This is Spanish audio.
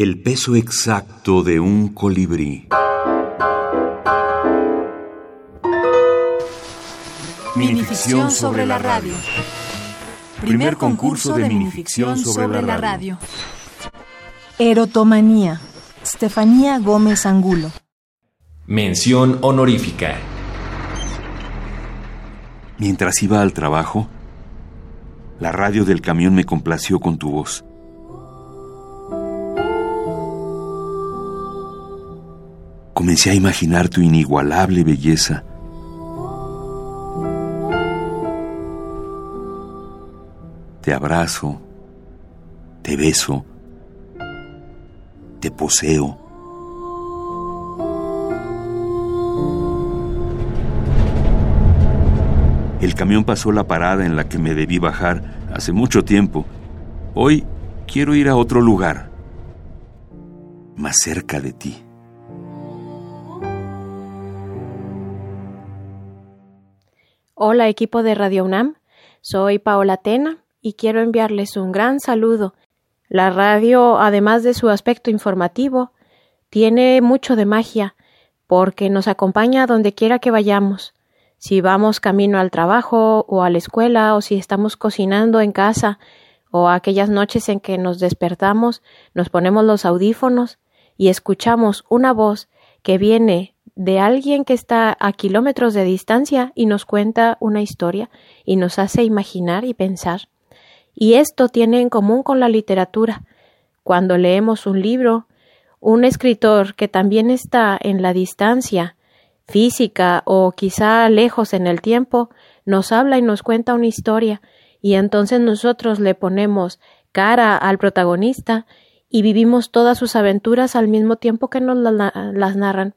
El peso exacto de un colibrí. Minificción sobre la radio. Primer concurso de minificción sobre la radio. Erotomanía. Estefanía Gómez Angulo. Mención honorífica. Mientras iba al trabajo, la radio del camión me complació con tu voz. Comencé a imaginar tu inigualable belleza. Te abrazo, te beso, te poseo. El camión pasó la parada en la que me debí bajar hace mucho tiempo. Hoy quiero ir a otro lugar, más cerca de ti. Hola equipo de Radio UNAM, soy Paola Tena y quiero enviarles un gran saludo. La radio, además de su aspecto informativo, tiene mucho de magia, porque nos acompaña a donde quiera que vayamos. Si vamos camino al trabajo o a la escuela o si estamos cocinando en casa o aquellas noches en que nos despertamos, nos ponemos los audífonos y escuchamos una voz que viene de alguien que está a kilómetros de distancia y nos cuenta una historia y nos hace imaginar y pensar. Y esto tiene en común con la literatura. Cuando leemos un libro, un escritor que también está en la distancia física o quizá lejos en el tiempo, nos habla y nos cuenta una historia, y entonces nosotros le ponemos cara al protagonista y vivimos todas sus aventuras al mismo tiempo que nos las narran.